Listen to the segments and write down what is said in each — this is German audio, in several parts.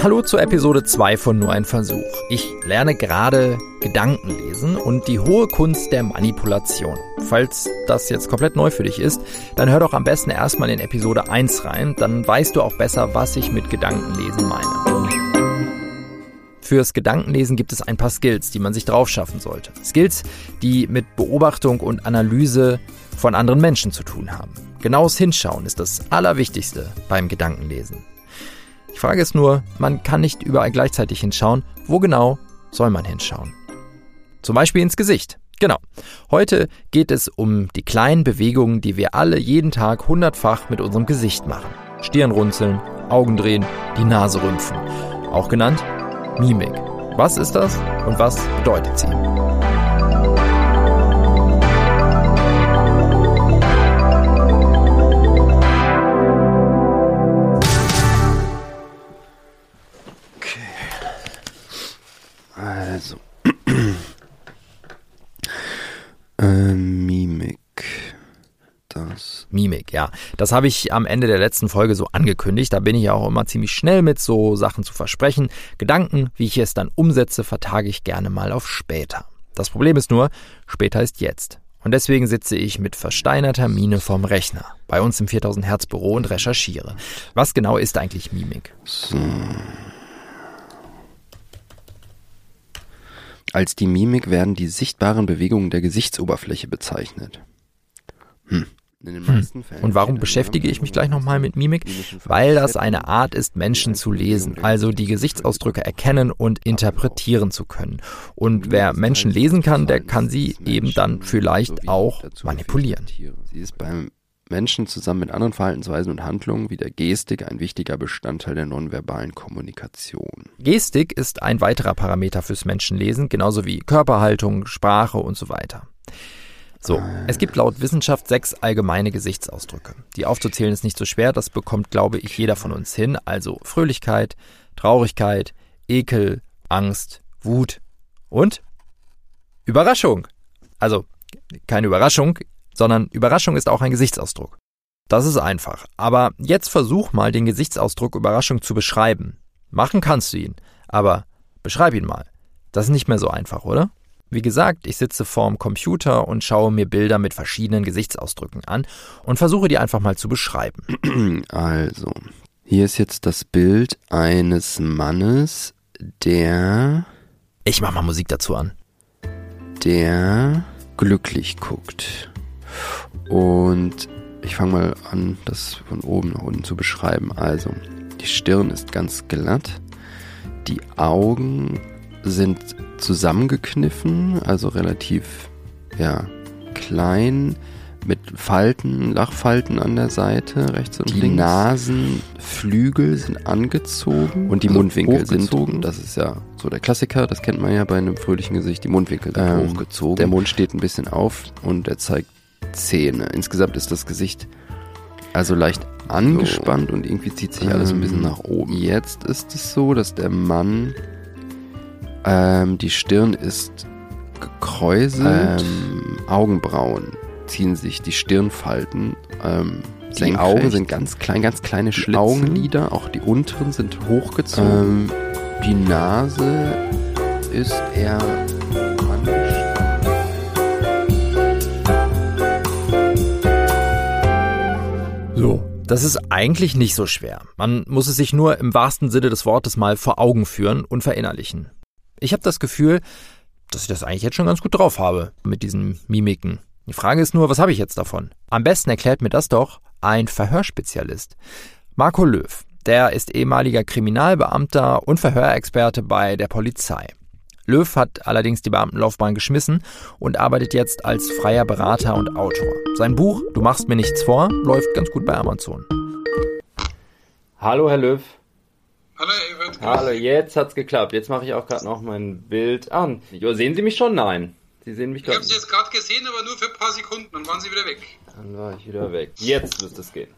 Hallo zur Episode 2 von Nur ein Versuch. Ich lerne gerade Gedanken lesen und die hohe Kunst der Manipulation. Falls das jetzt komplett neu für dich ist, dann hör doch am besten erstmal in Episode 1 rein, dann weißt du auch besser, was ich mit Gedankenlesen meine. Fürs Gedankenlesen gibt es ein paar Skills, die man sich drauf schaffen sollte. Skills, die mit Beobachtung und Analyse von anderen Menschen zu tun haben. Genaues Hinschauen ist das Allerwichtigste beim Gedankenlesen. Die Frage ist nur, man kann nicht überall gleichzeitig hinschauen. Wo genau soll man hinschauen? Zum Beispiel ins Gesicht. Genau. Heute geht es um die kleinen Bewegungen, die wir alle jeden Tag hundertfach mit unserem Gesicht machen. Stirn runzeln, Augen drehen, die Nase rümpfen. Auch genannt Mimik. Was ist das und was bedeutet sie? Ja. Das habe ich am Ende der letzten Folge so angekündigt. Da bin ich ja auch immer ziemlich schnell mit so Sachen zu versprechen. Gedanken, wie ich es dann umsetze, vertage ich gerne mal auf später. Das Problem ist nur, später ist jetzt. Und deswegen sitze ich mit versteinerter Miene vorm Rechner, bei uns im 4000 Hertz Büro und recherchiere. Was genau ist eigentlich Mimik? Als die Mimik werden die sichtbaren Bewegungen der Gesichtsoberfläche bezeichnet. Hm. Und warum beschäftige ich mich gleich nochmal mit Mimik? Weil das eine Art ist, Menschen zu lesen, also die Gesichtsausdrücke erkennen und interpretieren zu können. Und wer Menschen lesen kann, der kann sie eben dann vielleicht auch manipulieren. Sie ist beim Menschen zusammen mit anderen Verhaltensweisen und Handlungen wie der Gestik ein wichtiger Bestandteil der nonverbalen Kommunikation. Gestik ist ein weiterer Parameter fürs Menschenlesen, genauso wie Körperhaltung, Sprache und so weiter. So, es gibt laut Wissenschaft sechs allgemeine Gesichtsausdrücke. Die aufzuzählen ist nicht so schwer, das bekommt, glaube ich, jeder von uns hin. Also Fröhlichkeit, Traurigkeit, Ekel, Angst, Wut und Überraschung. Also keine Überraschung, sondern Überraschung ist auch ein Gesichtsausdruck. Das ist einfach. Aber jetzt versuch mal den Gesichtsausdruck Überraschung zu beschreiben. Machen kannst du ihn, aber beschreib ihn mal. Das ist nicht mehr so einfach, oder? Wie gesagt, ich sitze vorm Computer und schaue mir Bilder mit verschiedenen Gesichtsausdrücken an und versuche die einfach mal zu beschreiben. Also, hier ist jetzt das Bild eines Mannes, der. Ich mach mal Musik dazu an. Der glücklich guckt. Und ich fange mal an, das von oben nach unten zu beschreiben. Also, die Stirn ist ganz glatt. Die Augen sind zusammengekniffen, also relativ ja, klein, mit Falten, Lachfalten an der Seite, rechts und die links. Die Nasenflügel sind angezogen und die also Mundwinkel sind, das ist ja so der Klassiker, das kennt man ja bei einem fröhlichen Gesicht, die Mundwinkel sind ähm, hochgezogen. Der Mund steht ein bisschen auf und er zeigt Zähne. Insgesamt ist das Gesicht also leicht angespannt so. und irgendwie zieht sich alles ein bisschen ähm, nach oben. Jetzt ist es so, dass der Mann ähm, die Stirn ist gekräuselt. Ähm, Augenbrauen ziehen sich, die Stirnfalten. Ähm, die. Augen sind ganz klein, ganz kleine die Augenlider, auch die unteren sind hochgezogen. Ähm, die Nase ist eher So, das ist eigentlich nicht so schwer. Man muss es sich nur im wahrsten Sinne des Wortes mal vor Augen führen und verinnerlichen. Ich habe das Gefühl, dass ich das eigentlich jetzt schon ganz gut drauf habe mit diesen Mimiken. Die Frage ist nur, was habe ich jetzt davon? Am besten erklärt mir das doch ein Verhörspezialist. Marco Löw, der ist ehemaliger Kriminalbeamter und Verhörexperte bei der Polizei. Löw hat allerdings die Beamtenlaufbahn geschmissen und arbeitet jetzt als freier Berater und Autor. Sein Buch Du machst mir nichts vor läuft ganz gut bei Amazon. Hallo Herr Löw. Hallo, Evert. Hallo, jetzt hat's geklappt. Jetzt mache ich auch gerade noch mein Bild an. Jo, sehen Sie mich schon? Nein. Sie sehen mich Ich habe Sie jetzt gerade gesehen, aber nur für ein paar Sekunden. Dann waren Sie wieder weg. Dann war ich wieder weg. Jetzt müsste es gehen.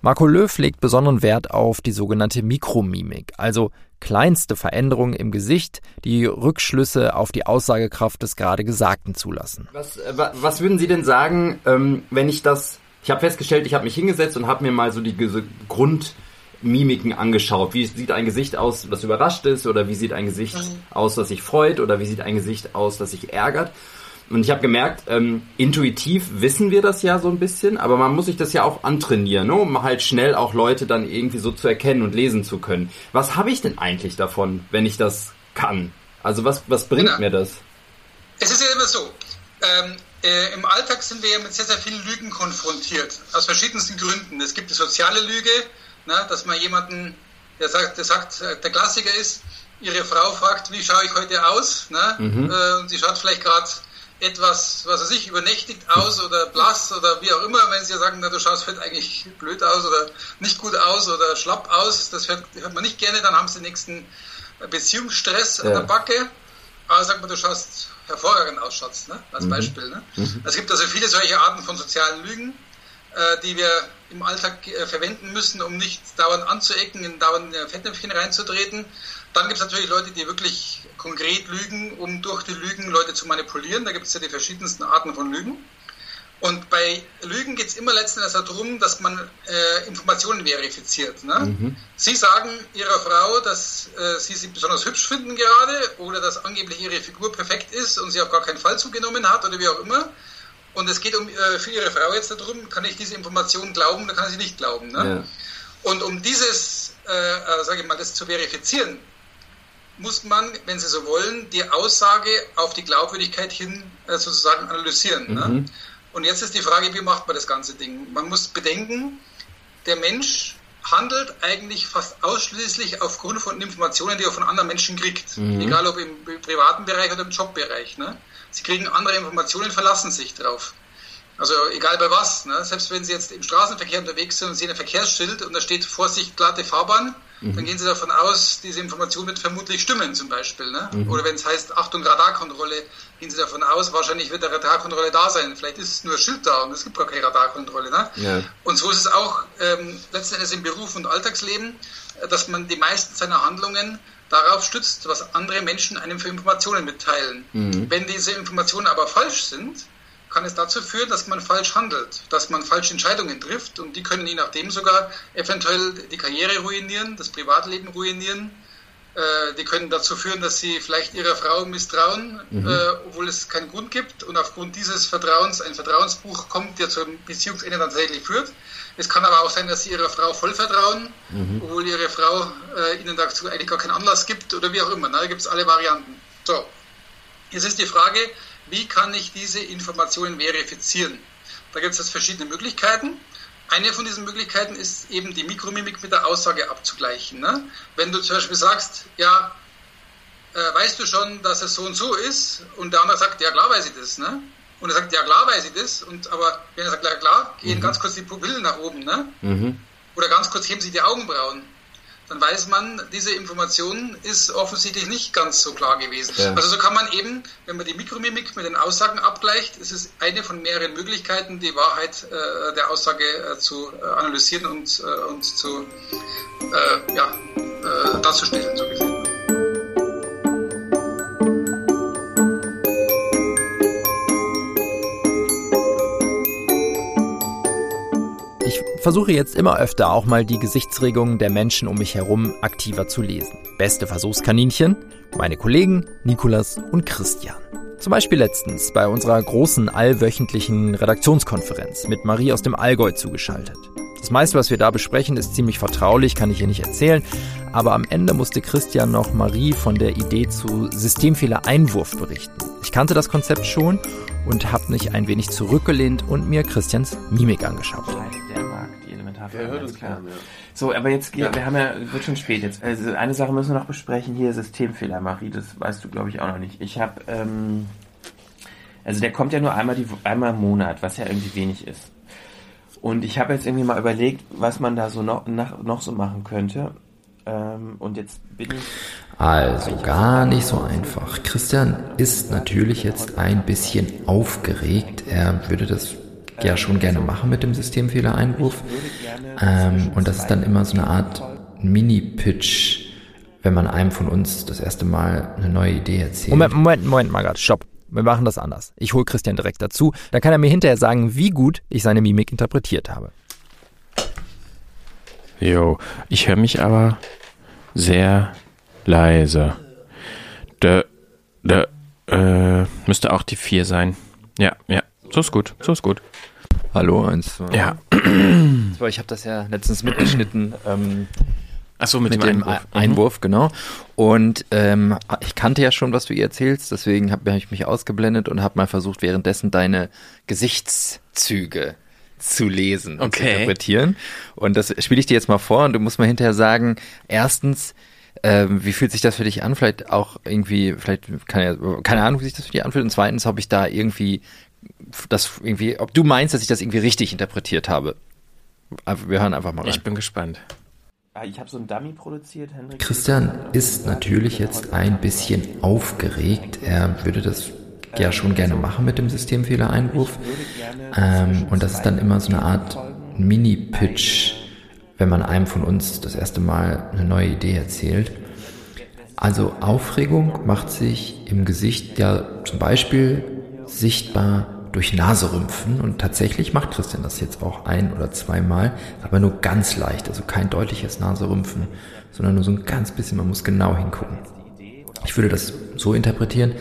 Marco Löw legt besonderen Wert auf die sogenannte Mikromimik, also kleinste Veränderungen im Gesicht, die Rückschlüsse auf die Aussagekraft des gerade Gesagten zulassen. Was, äh, was würden Sie denn sagen, ähm, wenn ich das... Ich habe festgestellt, ich habe mich hingesetzt und habe mir mal so die Grund Mimiken angeschaut. Wie sieht ein Gesicht aus, das überrascht ist? Oder wie sieht ein Gesicht mhm. aus, das sich freut? Oder wie sieht ein Gesicht aus, das sich ärgert? Und ich habe gemerkt, ähm, intuitiv wissen wir das ja so ein bisschen, aber man muss sich das ja auch antrainieren, ne? um halt schnell auch Leute dann irgendwie so zu erkennen und lesen zu können. Was habe ich denn eigentlich davon, wenn ich das kann? Also was, was bringt genau. mir das? Es ist ja immer so, ähm, äh, im Alltag sind wir ja mit sehr, sehr vielen Lügen konfrontiert, aus verschiedensten Gründen. Es gibt die soziale Lüge, ne, dass man jemanden, der sagt, der sagt, der Klassiker ist, ihre Frau fragt, wie schaue ich heute aus? Ne? Mhm. Äh, und sie schaut vielleicht gerade etwas, was er sich übernächtigt aus oder blass oder wie auch immer, wenn sie sagen, na, du schaust heute eigentlich blöd aus oder nicht gut aus oder schlapp aus, das hört, hört man nicht gerne, dann haben sie den nächsten Beziehungsstress ja. an der Backe. Aber sagt man, du schaust hervorragend aus, Schatz, ne? als mhm. Beispiel. Ne? Mhm. Es gibt also viele solche Arten von sozialen Lügen, die wir im Alltag äh, verwenden müssen, um nicht dauernd anzuecken, in dauernd Fettnäpfchen reinzutreten. Dann gibt es natürlich Leute, die wirklich konkret lügen, um durch die Lügen Leute zu manipulieren. Da gibt es ja die verschiedensten Arten von Lügen. Und bei Lügen geht es immer letzten Endes darum, dass man äh, Informationen verifiziert. Ne? Mhm. Sie sagen Ihrer Frau, dass äh, Sie sie besonders hübsch finden gerade oder dass angeblich Ihre Figur perfekt ist und sie auf gar keinen Fall zugenommen hat oder wie auch immer. Und es geht um äh, für Ihre Frau jetzt darum, kann ich diese Information glauben oder kann ich sie nicht glauben. Ne? Ja. Und um dieses, äh, äh, sage ich mal, das zu verifizieren, muss man, wenn Sie so wollen, die Aussage auf die Glaubwürdigkeit hin äh, sozusagen analysieren. Ne? Mhm. Ne? Und jetzt ist die Frage, wie macht man das ganze Ding? Man muss bedenken, der Mensch handelt eigentlich fast ausschließlich aufgrund von Informationen, die er von anderen Menschen kriegt. Mhm. Egal ob im privaten Bereich oder im Jobbereich. Ne? Sie kriegen andere Informationen, verlassen sich darauf. Also egal bei was. Ne? Selbst wenn Sie jetzt im Straßenverkehr unterwegs sind und sehen ein Verkehrsschild und da steht Vorsicht, glatte Fahrbahn, mhm. dann gehen Sie davon aus, diese Information wird vermutlich stimmen zum Beispiel. Ne? Mhm. Oder wenn es heißt Achtung Radarkontrolle, gehen Sie davon aus, wahrscheinlich wird eine Radarkontrolle da sein. Vielleicht ist nur ein Schild da und es gibt gar keine Radarkontrolle. Ne? Ja. Und so ist es auch ähm, letzten Endes im Beruf und Alltagsleben, äh, dass man die meisten seiner Handlungen darauf stützt, was andere Menschen einem für Informationen mitteilen. Mhm. Wenn diese Informationen aber falsch sind, kann es dazu führen, dass man falsch handelt, dass man falsche Entscheidungen trifft und die können je nachdem sogar eventuell die Karriere ruinieren, das Privatleben ruinieren. Äh, die können dazu führen, dass sie vielleicht ihrer Frau misstrauen, mhm. äh, obwohl es keinen Grund gibt und aufgrund dieses Vertrauens ein Vertrauensbuch kommt, der zum Beziehungsende tatsächlich führt. Es kann aber auch sein, dass sie ihrer Frau voll vertrauen, mhm. obwohl ihre Frau äh, ihnen dazu eigentlich gar keinen Anlass gibt oder wie auch immer. Ne? Da gibt es alle Varianten. So, jetzt ist die Frage, wie kann ich diese Informationen verifizieren? Da gibt es jetzt verschiedene Möglichkeiten. Eine von diesen Möglichkeiten ist eben die Mikromimik mit der Aussage abzugleichen. Ne? Wenn du zum Beispiel sagst, ja, äh, weißt du schon, dass es so und so ist? Und der andere sagt, ja klar weiß ich das. Ne? Und er sagt, ja klar weiß ich das. Und, aber wenn er sagt, ja klar, gehen mhm. ganz kurz die Pupillen nach oben. Ne? Mhm. Oder ganz kurz heben sich die Augenbrauen dann weiß man, diese Information ist offensichtlich nicht ganz so klar gewesen. Ja. Also so kann man eben, wenn man die Mikromimik mit den Aussagen abgleicht, ist es eine von mehreren Möglichkeiten, die Wahrheit äh, der Aussage äh, zu äh, analysieren und, äh, und zu äh, ja, äh, darzustellen, so gesehen. Versuche jetzt immer öfter auch mal die Gesichtsregungen der Menschen um mich herum aktiver zu lesen. Beste Versuchskaninchen, meine Kollegen Nikolas und Christian. Zum Beispiel letztens bei unserer großen allwöchentlichen Redaktionskonferenz mit Marie aus dem Allgäu zugeschaltet. Das meiste, was wir da besprechen, ist ziemlich vertraulich, kann ich hier nicht erzählen, aber am Ende musste Christian noch Marie von der Idee zu Systemfehler-Einwurf berichten. Ich kannte das Konzept schon und habe mich ein wenig zurückgelehnt und mir Christians Mimik angeschaut. Der hört uns klar. Ja. So, aber jetzt, ja. wir haben ja, wird schon spät jetzt. Also eine Sache müssen wir noch besprechen. Hier Systemfehler, Marie, das weißt du, glaube ich, auch noch nicht. Ich habe, ähm, also der kommt ja nur einmal, die, einmal im Monat, was ja irgendwie wenig ist. Und ich habe jetzt irgendwie mal überlegt, was man da so noch, nach, noch so machen könnte. Ähm, und jetzt bin ich. Also gar nicht so einfach. Christian ist natürlich jetzt ein bisschen aufgeregt. Er würde das ja schon gerne machen mit dem Systemfehlereinwurf. Ähm, und das ist dann immer so eine Art Mini-Pitch, wenn man einem von uns das erste Mal eine neue Idee erzählt. Moment, Moment, Moment mal gerade, stopp. Wir machen das anders. Ich hole Christian direkt dazu. Dann kann er mir hinterher sagen, wie gut ich seine Mimik interpretiert habe. Jo, ich höre mich aber sehr leise. Der, der, äh, müsste auch die 4 sein. Ja, ja, so ist gut, so ist gut. Hallo, eins, zwei. Ja. Ich habe das ja letztens mitgeschnitten. Ähm, Ach so, mit, mit dem, dem, Einwurf. Mhm. Einwurf, genau. Und ähm, ich kannte ja schon, was du ihr erzählst, deswegen habe hab ich mich ausgeblendet und habe mal versucht, währenddessen deine Gesichtszüge zu lesen und okay. zu interpretieren. Und das spiele ich dir jetzt mal vor und du musst mal hinterher sagen, erstens, ähm, wie fühlt sich das für dich an? Vielleicht auch irgendwie, vielleicht kann ja, keine Ahnung, wie sich das für dich anfühlt. Und zweitens, ob ich da irgendwie das irgendwie, ob du meinst, dass ich das irgendwie richtig interpretiert habe. Wir hören einfach mal rein. Ich bin gespannt. Ah, ich habe so einen Dummy produziert, Henrik. Christian ist natürlich jetzt ein bisschen aufgeregt. Er würde das ja schon gerne machen mit dem Systemfehlereinwurf. Ähm, und das ist dann immer so eine Art Mini-Pitch, wenn man einem von uns das erste Mal eine neue Idee erzählt. Also Aufregung macht sich im Gesicht ja zum Beispiel sichtbar durch Naserümpfen und tatsächlich macht Christian das jetzt auch ein oder zweimal, aber nur ganz leicht, also kein deutliches Naserümpfen, sondern nur so ein ganz bisschen, man muss genau hingucken. Ich würde das so interpretieren,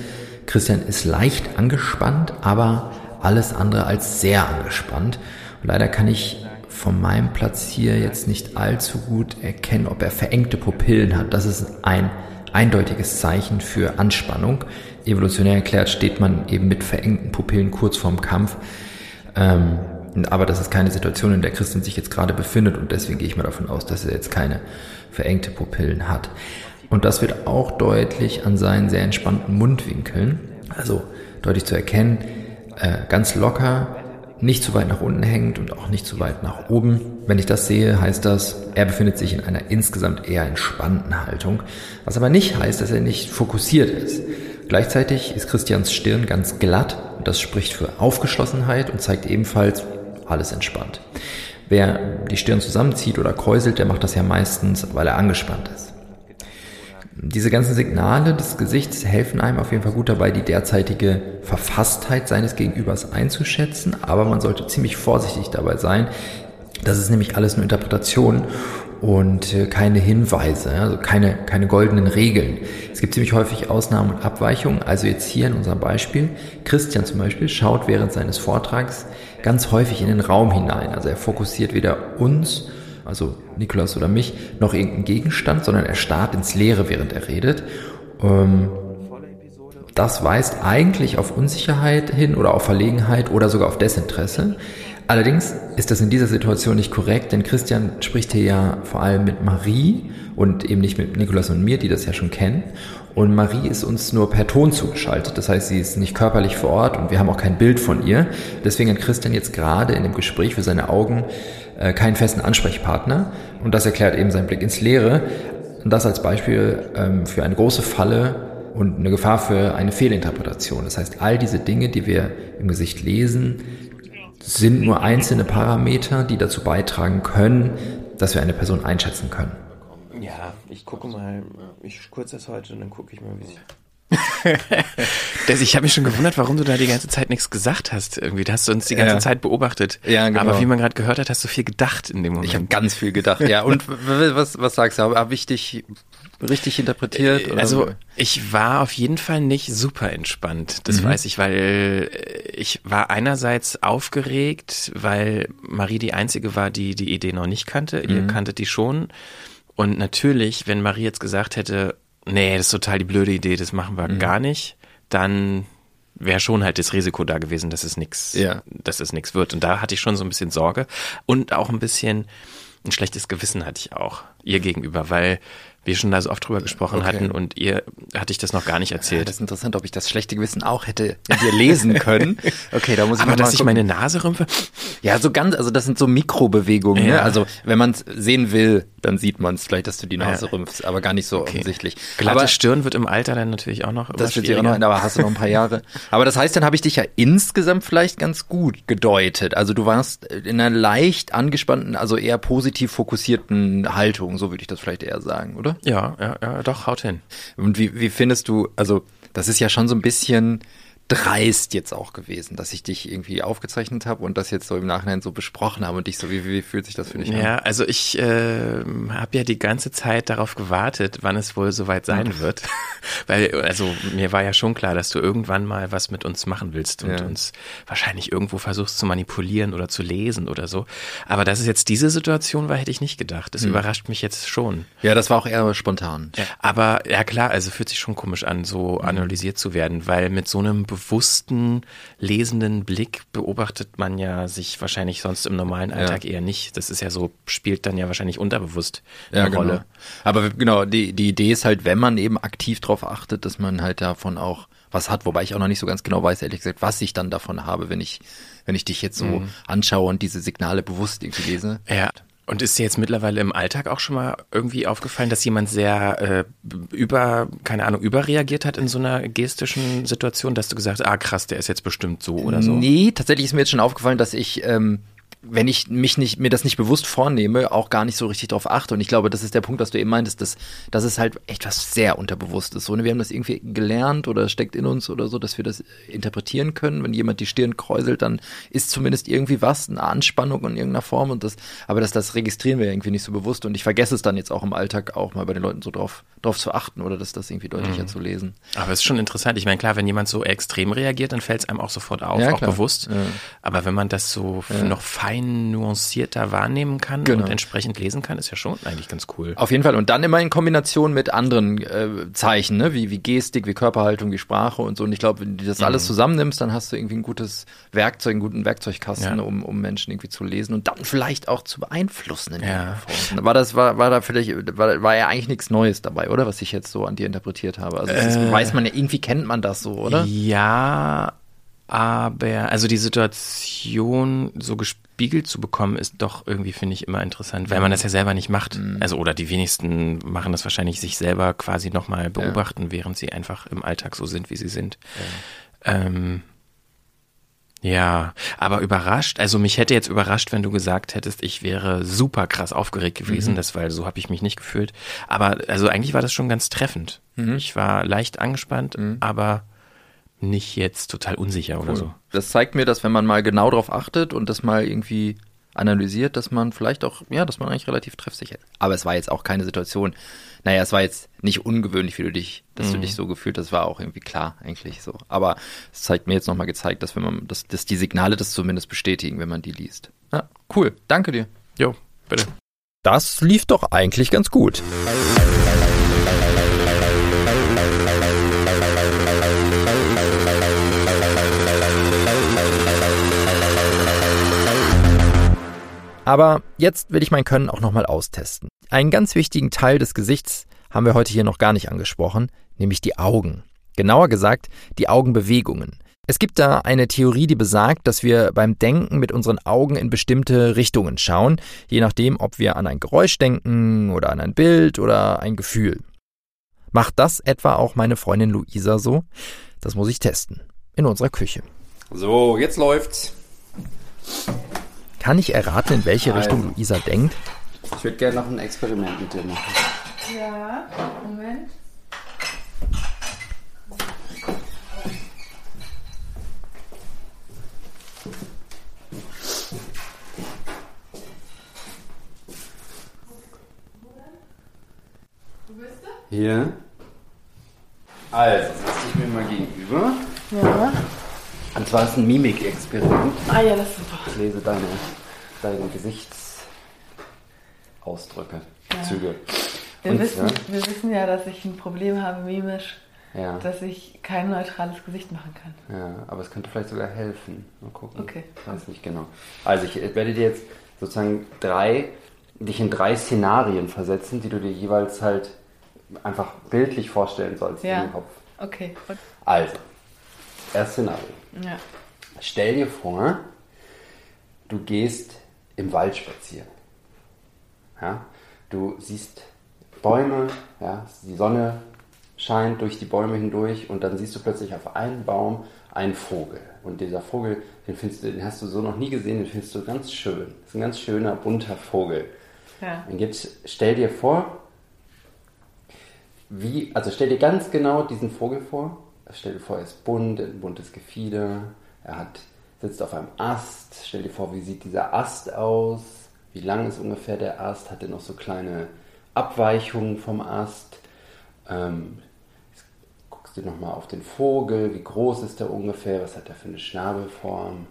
Christian ist leicht angespannt, aber alles andere als sehr angespannt. Und leider kann ich von meinem Platz hier jetzt nicht allzu gut erkennen, ob er verengte Pupillen hat. Das ist ein eindeutiges Zeichen für Anspannung. Evolutionär erklärt steht man eben mit verengten Pupillen kurz vorm Kampf. Ähm, aber das ist keine Situation, in der Christian sich jetzt gerade befindet und deswegen gehe ich mal davon aus, dass er jetzt keine verengte Pupillen hat. Und das wird auch deutlich an seinen sehr entspannten Mundwinkeln, also deutlich zu erkennen, äh, ganz locker, nicht zu weit nach unten hängend und auch nicht zu weit nach oben. Wenn ich das sehe, heißt das, er befindet sich in einer insgesamt eher entspannten Haltung, was aber nicht heißt, dass er nicht fokussiert ist. Gleichzeitig ist Christians Stirn ganz glatt und das spricht für Aufgeschlossenheit und zeigt ebenfalls alles entspannt. Wer die Stirn zusammenzieht oder kräuselt, der macht das ja meistens, weil er angespannt ist. Diese ganzen Signale des Gesichts helfen einem auf jeden Fall gut dabei, die derzeitige Verfasstheit seines Gegenübers einzuschätzen, aber man sollte ziemlich vorsichtig dabei sein. Das ist nämlich alles nur Interpretation und äh, keine Hinweise, also keine, keine goldenen Regeln. Es gibt ziemlich häufig Ausnahmen und Abweichungen. Also jetzt hier in unserem Beispiel, Christian zum Beispiel schaut während seines Vortrags ganz häufig in den Raum hinein. Also er fokussiert weder uns also Nikolaus oder mich, noch irgendeinen Gegenstand, sondern er starrt ins Leere, während er redet. Ähm, das weist eigentlich auf Unsicherheit hin oder auf Verlegenheit oder sogar auf Desinteresse. Allerdings ist das in dieser Situation nicht korrekt, denn Christian spricht hier ja vor allem mit Marie und eben nicht mit Nikolaus und mir, die das ja schon kennen. Und Marie ist uns nur per Ton zugeschaltet. Das heißt, sie ist nicht körperlich vor Ort und wir haben auch kein Bild von ihr. Deswegen hat Christian jetzt gerade in dem Gespräch für seine Augen äh, keinen festen Ansprechpartner. Und das erklärt eben seinen Blick ins Leere. Und das als Beispiel ähm, für eine große Falle und eine Gefahr für eine Fehlinterpretation. Das heißt, all diese Dinge, die wir im Gesicht lesen, sind nur einzelne Parameter, die dazu beitragen können, dass wir eine Person einschätzen können. Ja, ich gucke mal, ich kurz das heute und dann gucke ich mal, wie sich das, ich habe mich schon gewundert, warum du da die ganze Zeit nichts gesagt hast. Irgendwie, da hast du uns die ganze ja. Zeit beobachtet. Ja, genau. Aber wie man gerade gehört hat, hast du viel gedacht in dem Moment. Ich habe ganz viel gedacht, ja. Und was, was sagst du? Habe ich dich richtig interpretiert? Oder? Also ich war auf jeden Fall nicht super entspannt. Das mhm. weiß ich, weil ich war einerseits aufgeregt, weil Marie die einzige war, die die Idee noch nicht kannte. Mhm. Ihr kanntet die schon. Und natürlich, wenn Marie jetzt gesagt hätte, nee, das ist total die blöde Idee, das machen wir mhm. gar nicht, dann wäre schon halt das Risiko da gewesen, dass es nichts, ja. dass es nichts wird. Und da hatte ich schon so ein bisschen Sorge und auch ein bisschen ein schlechtes Gewissen hatte ich auch ihr gegenüber, weil wir schon da so oft drüber gesprochen okay. hatten und ihr hatte ich das noch gar nicht erzählt. Ja, das ist interessant, ob ich das schlechte Gewissen auch hätte in dir lesen können. Okay, da muss ich Aber dass ich meine Nase rümpfe? Ja, so ganz, also das sind so Mikrobewegungen. Ne? Ja. Ne? Also wenn man es sehen will, dann sieht man es vielleicht, dass du die Nase ja. rümpfst, aber gar nicht so okay. offensichtlich. Glatte aber, Stirn wird im Alter dann natürlich auch noch Das wird sich auch noch, aber hast du noch ein paar Jahre. aber das heißt, dann habe ich dich ja insgesamt vielleicht ganz gut gedeutet. Also du warst in einer leicht angespannten, also eher positiv fokussierten Haltung, so würde ich das vielleicht eher sagen, oder? Ja, ja, ja, doch, haut hin. Und wie, wie findest du, also das ist ja schon so ein bisschen dreist jetzt auch gewesen, dass ich dich irgendwie aufgezeichnet habe und das jetzt so im Nachhinein so besprochen habe und dich so, wie, wie fühlt sich das für dich ja, an? Ja, also ich äh, habe ja die ganze Zeit darauf gewartet, wann es wohl soweit sein mhm. wird. Weil, also mir war ja schon klar, dass du irgendwann mal was mit uns machen willst und ja. uns wahrscheinlich irgendwo versuchst zu manipulieren oder zu lesen oder so. Aber dass es jetzt diese Situation war, hätte ich nicht gedacht. Das mhm. überrascht mich jetzt schon. Ja, das war auch eher spontan. Ja. Aber ja klar, also fühlt sich schon komisch an, so analysiert zu werden, weil mit so einem bewussten, lesenden Blick beobachtet man ja sich wahrscheinlich sonst im normalen Alltag ja. eher nicht. Das ist ja so, spielt dann ja wahrscheinlich unterbewusst eine ja, genau. Rolle. Aber genau, die, die Idee ist halt, wenn man eben aktiv darauf achtet, dass man halt davon auch was hat, wobei ich auch noch nicht so ganz genau weiß, ehrlich gesagt, was ich dann davon habe, wenn ich, wenn ich dich jetzt so mhm. anschaue und diese Signale bewusst irgendwie lese. Ja. Und ist dir jetzt mittlerweile im Alltag auch schon mal irgendwie aufgefallen, dass jemand sehr äh, über, keine Ahnung, überreagiert hat in so einer gestischen Situation, dass du gesagt hast, ah krass, der ist jetzt bestimmt so oder so? Nee, tatsächlich ist mir jetzt schon aufgefallen, dass ich ähm, wenn ich mich nicht, mir das nicht bewusst vornehme, auch gar nicht so richtig drauf achte. Und ich glaube, das ist der Punkt, was du eben meintest, dass, dass es halt echt was sehr Unterbewusstes. So, ne? Wir haben das irgendwie gelernt oder steckt in uns oder so, dass wir das interpretieren können. Wenn jemand die Stirn kräuselt, dann ist zumindest irgendwie was, eine Anspannung in irgendeiner Form. Und das, aber das, das registrieren wir irgendwie nicht so bewusst. Und ich vergesse es dann jetzt auch im Alltag auch mal bei den Leuten so drauf, drauf zu achten oder das, das irgendwie deutlicher mhm. zu lesen. Aber es ist schon interessant. Ich meine, klar, wenn jemand so extrem reagiert, dann fällt es einem auch sofort auf, ja, auch bewusst. Ja. Aber wenn man das so ja. noch fein fein nuancierter wahrnehmen kann genau. und entsprechend lesen kann, ist ja schon eigentlich ganz cool. Auf jeden Fall. Und dann immer in Kombination mit anderen äh, Zeichen, ne? wie, wie Gestik, wie Körperhaltung, wie Sprache und so. Und ich glaube, wenn du das mhm. alles zusammennimmst, dann hast du irgendwie ein gutes Werkzeug, einen guten Werkzeugkasten, ja. um, um Menschen irgendwie zu lesen und dann vielleicht auch zu beeinflussen in ja. Form. War das, war, war da vielleicht, war, war ja eigentlich nichts Neues dabei, oder? Was ich jetzt so an dir interpretiert habe. Also äh, weiß man ja, irgendwie kennt man das so, oder? Ja, aber, also die Situation so gespiegelt zu bekommen, ist doch irgendwie, finde ich, immer interessant, weil man das ja selber nicht macht. Mhm. Also, oder die wenigsten machen das wahrscheinlich sich selber quasi nochmal beobachten, ja. während sie einfach im Alltag so sind, wie sie sind. Ja. Ähm, ja, aber überrascht, also mich hätte jetzt überrascht, wenn du gesagt hättest, ich wäre super krass aufgeregt gewesen, mhm. das weil so habe ich mich nicht gefühlt. Aber also eigentlich war das schon ganz treffend. Mhm. Ich war leicht angespannt, mhm. aber nicht jetzt total unsicher cool. oder so. Das zeigt mir, dass wenn man mal genau darauf achtet und das mal irgendwie analysiert, dass man vielleicht auch, ja, dass man eigentlich relativ treffsicher ist. Aber es war jetzt auch keine Situation, naja, es war jetzt nicht ungewöhnlich, wie du dich, dass mhm. du dich so gefühlt hast, war auch irgendwie klar eigentlich so. Aber es zeigt mir jetzt nochmal gezeigt, dass wenn man, dass, dass die Signale das zumindest bestätigen, wenn man die liest. Ja, cool. Danke dir. Jo, bitte. Das lief doch eigentlich ganz gut. Aber jetzt will ich mein Können auch nochmal austesten. Einen ganz wichtigen Teil des Gesichts haben wir heute hier noch gar nicht angesprochen, nämlich die Augen. Genauer gesagt, die Augenbewegungen. Es gibt da eine Theorie, die besagt, dass wir beim Denken mit unseren Augen in bestimmte Richtungen schauen, je nachdem, ob wir an ein Geräusch denken oder an ein Bild oder ein Gefühl. Macht das etwa auch meine Freundin Luisa so? Das muss ich testen. In unserer Küche. So, jetzt läuft's. Kann ich erraten, in welche also, Richtung Luisa denkt? Ich würde gerne noch ein Experiment mit dir machen. Ja, Moment. Wo bist du? Hier. Also, setz dich mir mal gegenüber. Ja. Und zwar ist es ein Mimik-Experiment. Ah ja, das ist super. Ich lese deine, deine Gesichtsausdrücke, ja. Züge. Wir, Und, wissen, ja? wir wissen ja, dass ich ein Problem habe, mimisch, ja. dass ich kein neutrales Gesicht machen kann. Ja, aber es könnte vielleicht sogar helfen. Mal gucken. Okay. Ich weiß nicht genau. Also ich werde dir jetzt sozusagen drei, dich in drei Szenarien versetzen, die du dir jeweils halt einfach bildlich vorstellen sollst ja. im Kopf. Okay. Also, erstes Szenario. Ja. Stell dir vor, du gehst im Wald spazieren. Ja? Du siehst Bäume, ja? die Sonne scheint durch die Bäume hindurch und dann siehst du plötzlich auf einem Baum einen Vogel. Und dieser Vogel, den, findest du, den hast du so noch nie gesehen, den findest du ganz schön. Das ist ein ganz schöner, bunter Vogel. Ja. Und jetzt stell dir vor, wie, also stell dir ganz genau diesen Vogel vor stell dir vor, er ist bunt, ein buntes Gefieder. Er hat, sitzt auf einem Ast. Stell dir vor, wie sieht dieser Ast aus? Wie lang ist ungefähr der Ast? Hat er noch so kleine Abweichungen vom Ast? Ähm, guckst du nochmal auf den Vogel. Wie groß ist der ungefähr? Was hat er für eine Schnabelform?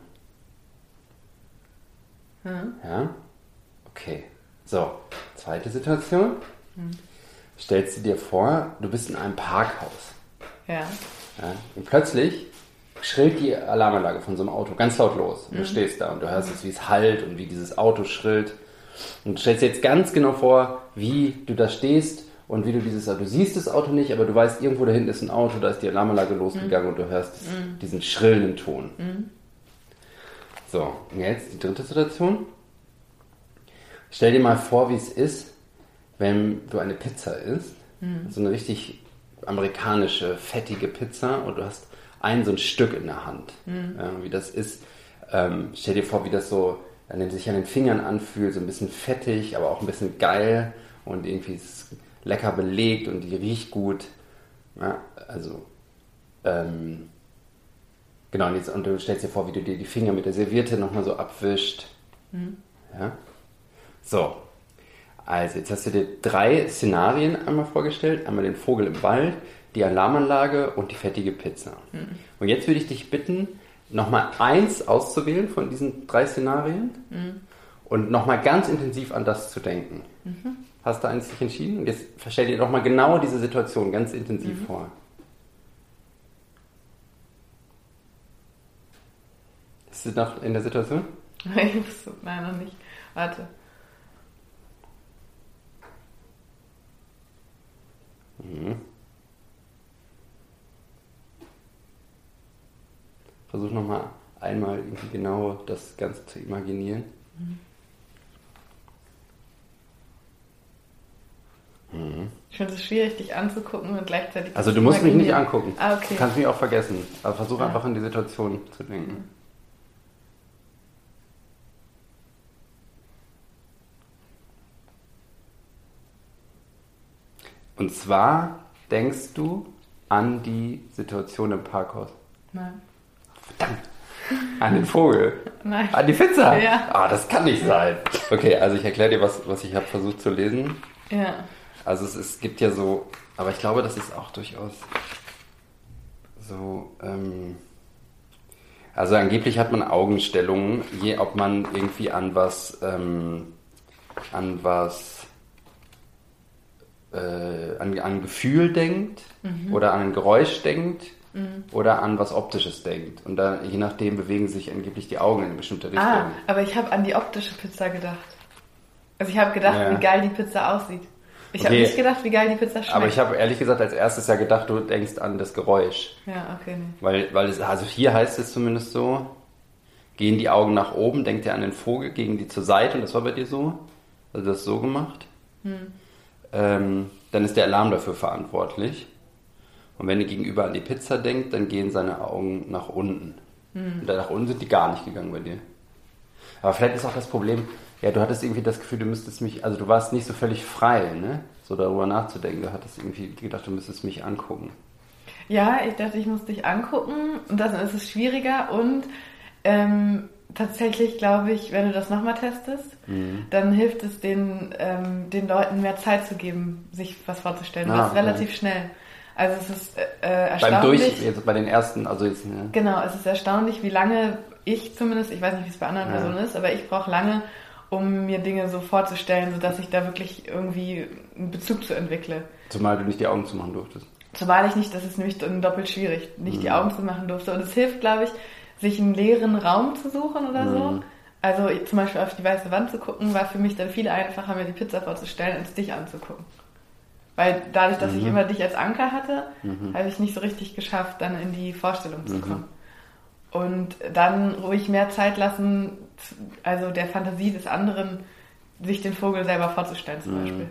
Hm. Ja? Okay. So, zweite Situation. Hm. Stellst du dir vor, du bist in einem Parkhaus. Ja. Ja und plötzlich schrillt die Alarmanlage von so einem Auto ganz laut los. Und mhm. du stehst da und du hörst es, wie es halt und wie dieses Auto schrillt. Und du stellst dir jetzt ganz genau vor, wie du da stehst und wie du dieses, du siehst das Auto nicht, aber du weißt, irgendwo da hinten ist ein Auto, da ist die Alarmanlage losgegangen mhm. und du hörst mhm. diesen schrillenden Ton. Mhm. So, und jetzt die dritte Situation. Stell dir mal vor, wie es ist, wenn du eine Pizza isst, mhm. so eine richtig amerikanische, fettige Pizza und du hast ein so ein Stück in der Hand. Mhm. Ja, wie das ist. Ähm, stell dir vor, wie das so an den, sich an den Fingern anfühlt, so ein bisschen fettig, aber auch ein bisschen geil und irgendwie ist lecker belegt und die riecht gut. Ja, also, ähm, genau, und, jetzt, und, du stellst dir vor, wie du dir die Finger mit der Serviette nochmal so abwischt. Mhm. Ja. So, also jetzt hast du dir drei Szenarien einmal vorgestellt. Einmal den Vogel im Wald, die Alarmanlage und die fettige Pizza. Mhm. Und jetzt würde ich dich bitten, nochmal eins auszuwählen von diesen drei Szenarien mhm. und nochmal ganz intensiv an das zu denken. Mhm. Hast du eins dich entschieden? Und jetzt stell dir nochmal genau diese Situation ganz intensiv mhm. vor. Bist du noch in der Situation? Nein, noch nicht. Warte. Mhm. Versuch nochmal einmal irgendwie genau das Ganze zu imaginieren. Mhm. Mhm. Ich finde es schwierig, dich anzugucken und gleichzeitig. Also, du musst mich nicht angucken. Ah, okay. Du kannst mich auch vergessen. Aber versuch ja. einfach in die Situation zu denken. Mhm. Und zwar denkst du an die Situation im Parkhaus. Nein. Verdammt. An den Vogel. Nein. An die Pizza. Ja. Ah, das kann nicht sein. Okay, also ich erkläre dir, was, was ich habe versucht zu lesen. Ja. Also es, es gibt ja so, aber ich glaube, das ist auch durchaus so, ähm, also angeblich hat man Augenstellungen, je ob man irgendwie an was, ähm, an was, äh, an, an Gefühl denkt mhm. oder an ein Geräusch denkt mhm. oder an was Optisches denkt. Und da, je nachdem bewegen sich angeblich die Augen in eine bestimmte Richtung. Ah, aber ich habe an die optische Pizza gedacht. Also ich habe gedacht, ja. wie geil die Pizza aussieht. Ich okay. habe nicht gedacht, wie geil die Pizza schmeckt. Aber ich habe ehrlich gesagt als erstes ja gedacht, du denkst an das Geräusch. Ja, okay. Weil, weil es, also hier heißt es zumindest so, gehen die Augen nach oben, denkt ihr an den Vogel, gegen die zur Seite und das war bei dir so? Also das so gemacht? Hm. Ähm, dann ist der Alarm dafür verantwortlich. Und wenn ihr gegenüber an die Pizza denkt, dann gehen seine Augen nach unten. Hm. Und nach unten sind die gar nicht gegangen bei dir. Aber vielleicht ist auch das Problem, ja, du hattest irgendwie das Gefühl, du müsstest mich, also du warst nicht so völlig frei, ne? So darüber nachzudenken. Du hattest irgendwie gedacht, du müsstest mich angucken. Ja, ich dachte, ich muss dich angucken und dann ist es schwieriger und ähm, tatsächlich glaube ich, wenn du das nochmal testest, mhm. dann hilft es den, ähm, den Leuten mehr Zeit zu geben, sich was vorzustellen. Ah, das ist relativ okay. schnell. Also es ist äh, erstaunlich. Beim Durch, jetzt bei den ersten, also jetzt. Ne? Genau, es ist erstaunlich, wie lange ich zumindest, ich weiß nicht, wie es bei anderen ja. Personen ist, aber ich brauche lange, um mir Dinge so vorzustellen, sodass ich da wirklich irgendwie einen Bezug zu entwickle. Zumal du nicht die Augen zu machen durftest. Zumal ich nicht, das ist nämlich doppelt schwierig, nicht mhm. die Augen zu machen durfte. Und es hilft, glaube ich, sich einen leeren Raum zu suchen oder mhm. so. Also zum Beispiel auf die weiße Wand zu gucken, war für mich dann viel einfacher, mir die Pizza vorzustellen, als dich anzugucken. Weil dadurch, dass mhm. ich immer dich als Anker hatte, mhm. habe ich nicht so richtig geschafft, dann in die Vorstellung zu mhm. kommen. Und dann ruhig mehr Zeit lassen, also der Fantasie des anderen, sich den Vogel selber vorzustellen zum mhm. Beispiel.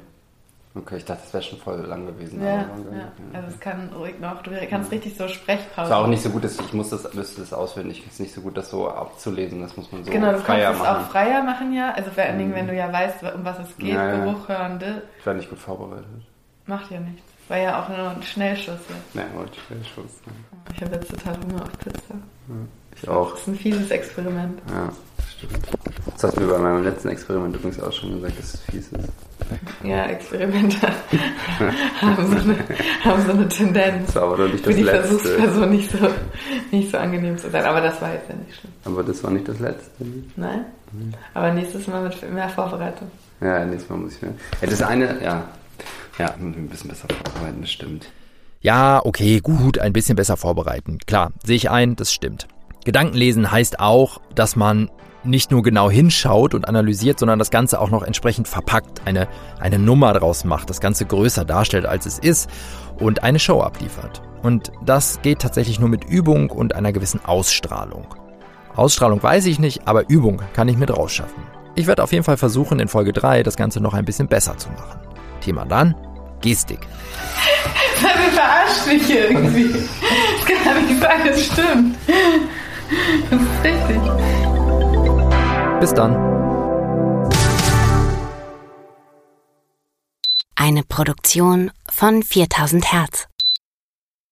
Okay, ich dachte, das wäre schon voll lang gewesen. Ja, ja. also es kann ruhig noch, du kannst mhm. richtig so Sprechpausen. Es war auch nicht so gut, dass ich muss das, müsste das auswendig, es ist nicht so gut, das so abzulesen, das muss man so genau, freier machen. Genau, du kannst es auch freier machen, ja, also vor allen Dingen, mhm. wenn du ja weißt, um was es geht, ja, Geruch hören. Ich war nicht gut vorbereitet. Macht ja nichts. War ja auch nur ein Schnellschuss jetzt. Ja, ein Schnellschuss. Ne? Ich habe jetzt total Hunger auf Pizza. Ich auch. Das ist ein fieses Experiment. Ja, stimmt. Das hast du mir bei meinem letzten Experiment übrigens auch schon gesagt, dass es fies ist. Ja, Experimente haben, so eine, haben so eine Tendenz. Das war aber doch nicht das für die letzte. Versuchsperson nicht so, nicht so angenehm zu sein. Aber das war jetzt ja nicht schlimm. Aber das war nicht das letzte. Nein? Aber nächstes Mal mit mehr Vorbereitung. Ja, nächstes Mal muss ich mehr. Ja, das eine, ja. Ja, ein bisschen besser vorbereiten, das stimmt. Ja, okay, gut, ein bisschen besser vorbereiten. Klar, sehe ich ein, das stimmt. Gedankenlesen heißt auch, dass man nicht nur genau hinschaut und analysiert, sondern das Ganze auch noch entsprechend verpackt, eine, eine Nummer draus macht, das Ganze größer darstellt, als es ist und eine Show abliefert. Und das geht tatsächlich nur mit Übung und einer gewissen Ausstrahlung. Ausstrahlung weiß ich nicht, aber Übung kann ich mit rausschaffen. Ich werde auf jeden Fall versuchen, in Folge 3 das Ganze noch ein bisschen besser zu machen. Thema dann, Gestik. Wir verarschen mich hier irgendwie. Das kann nicht sein, das stimmt. Das ist richtig. Bis dann. Eine Produktion von 4000 Hertz.